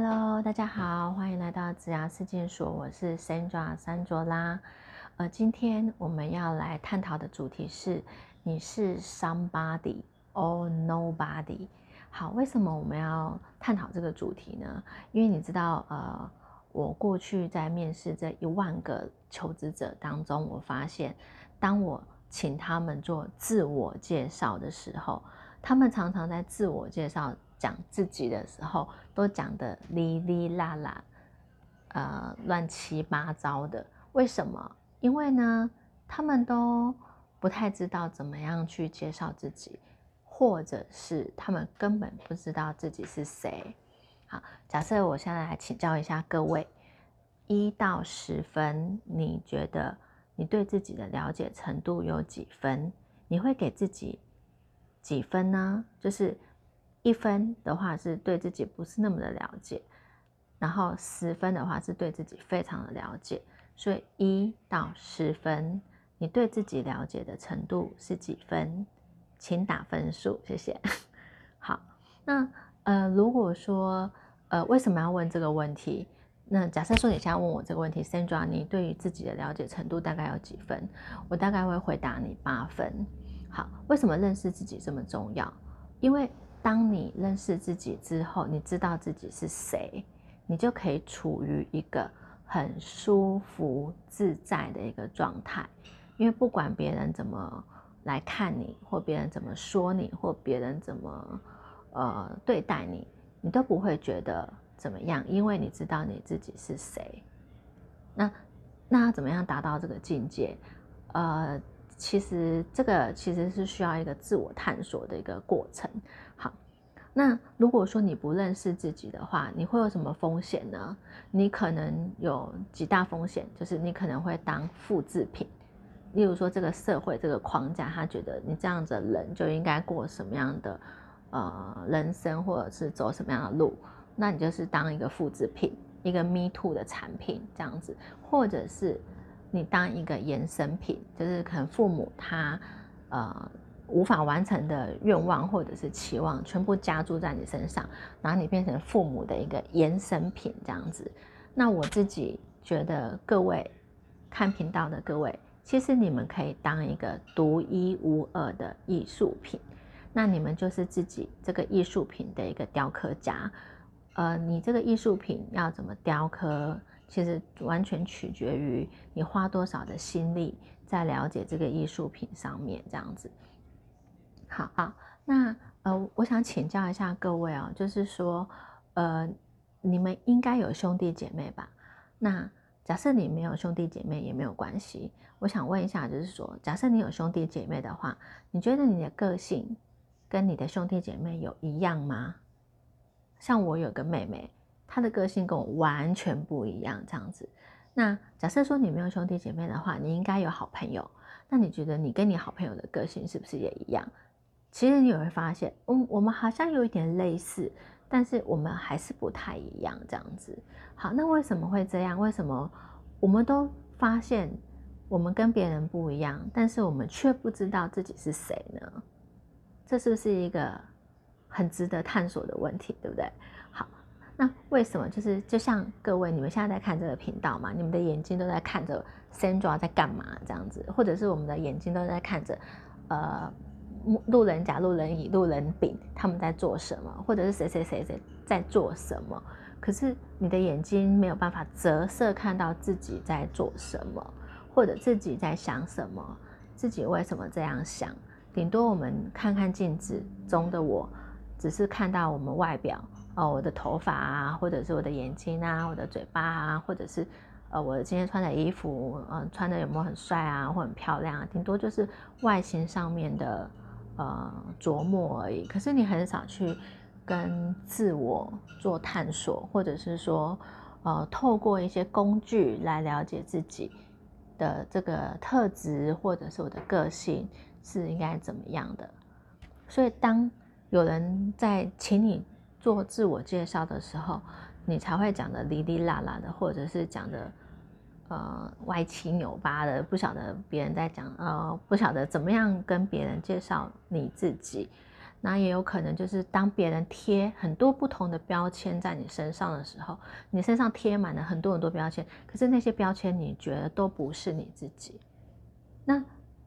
Hello，大家好，欢迎来到子牙事件所，我是 Sandra 三卓拉。呃，今天我们要来探讨的主题是：你是 somebody or nobody？好，为什么我们要探讨这个主题呢？因为你知道，呃，我过去在面试这一万个求职者当中，我发现，当我请他们做自我介绍的时候，他们常常在自我介绍。讲自己的时候都讲的哩哩啦啦，呃，乱七八糟的。为什么？因为呢，他们都不太知道怎么样去介绍自己，或者是他们根本不知道自己是谁。好，假设我现在来请教一下各位，一到十分，你觉得你对自己的了解程度有几分？你会给自己几分呢？就是。一分的话是对自己不是那么的了解，然后十分的话是对自己非常的了解，所以一到十分，你对自己了解的程度是几分？请打分数，谢谢。好，那呃，如果说呃，为什么要问这个问题？那假设说你现在问我这个问题，Sandra，你对于自己的了解程度大概有几分？我大概会回答你八分。好，为什么认识自己这么重要？因为当你认识自己之后，你知道自己是谁，你就可以处于一个很舒服自在的一个状态。因为不管别人怎么来看你，或别人怎么说你，或别人怎么呃对待你，你都不会觉得怎么样，因为你知道你自己是谁。那那怎么样达到这个境界？呃。其实这个其实是需要一个自我探索的一个过程。好，那如果说你不认识自己的话，你会有什么风险呢？你可能有几大风险，就是你可能会当复制品。例如说，这个社会这个框架，他觉得你这样子人就应该过什么样的呃人生，或者是走什么样的路，那你就是当一个复制品，一个 Me Too 的产品这样子，或者是。你当一个延伸品，就是可能父母他呃无法完成的愿望或者是期望，全部加注在你身上，然后你变成父母的一个延伸品这样子。那我自己觉得，各位看频道的各位，其实你们可以当一个独一无二的艺术品，那你们就是自己这个艺术品的一个雕刻家。呃，你这个艺术品要怎么雕刻？其实完全取决于你花多少的心力在了解这个艺术品上面，这样子。好啊，那呃，我想请教一下各位啊，就是说，呃，你们应该有兄弟姐妹吧？那假设你没有兄弟姐妹也没有关系，我想问一下，就是说，假设你有兄弟姐妹的话，你觉得你的个性跟你的兄弟姐妹有一样吗？像我有个妹妹。他的个性跟我完全不一样，这样子。那假设说你没有兄弟姐妹的话，你应该有好朋友。那你觉得你跟你好朋友的个性是不是也一样？其实你会发现，嗯，我们好像有一点类似，但是我们还是不太一样，这样子。好，那为什么会这样？为什么我们都发现我们跟别人不一样，但是我们却不知道自己是谁呢？这是不是一个很值得探索的问题？对不对？那为什么就是就像各位你们现在在看这个频道嘛，你们的眼睛都在看着 Sandra 在干嘛这样子，或者是我们的眼睛都在看着呃路人甲、路人乙、路人丙他们在做什么，或者是谁谁谁谁在做什么，可是你的眼睛没有办法折射看到自己在做什么，或者自己在想什么，自己为什么这样想，顶多我们看看镜子中的我，只是看到我们外表。哦，我的头发啊，或者是我的眼睛啊，我的嘴巴啊，或者是呃，我今天穿的衣服，嗯，穿的有没有很帅啊，或很漂亮啊？顶多就是外形上面的呃琢磨而已。可是你很少去跟自我做探索，或者是说呃，透过一些工具来了解自己的这个特质，或者是我的个性是应该怎么样的。所以当有人在请你。做自我介绍的时候，你才会讲的哩哩啦啦的，或者是讲的呃歪七扭八的，不晓得别人在讲呃，不晓得怎么样跟别人介绍你自己。那也有可能就是当别人贴很多不同的标签在你身上的时候，你身上贴满了很多很多标签，可是那些标签你觉得都不是你自己。那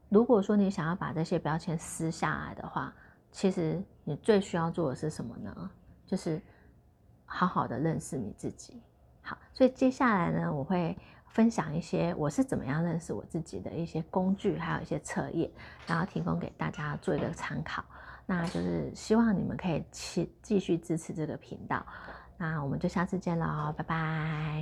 如果说你想要把这些标签撕下来的话，其实你最需要做的是什么呢？就是好好的认识你自己。好，所以接下来呢，我会分享一些我是怎么样认识我自己的一些工具，还有一些测验，然后提供给大家做一个参考。那就是希望你们可以继继续支持这个频道。那我们就下次见喽，拜拜。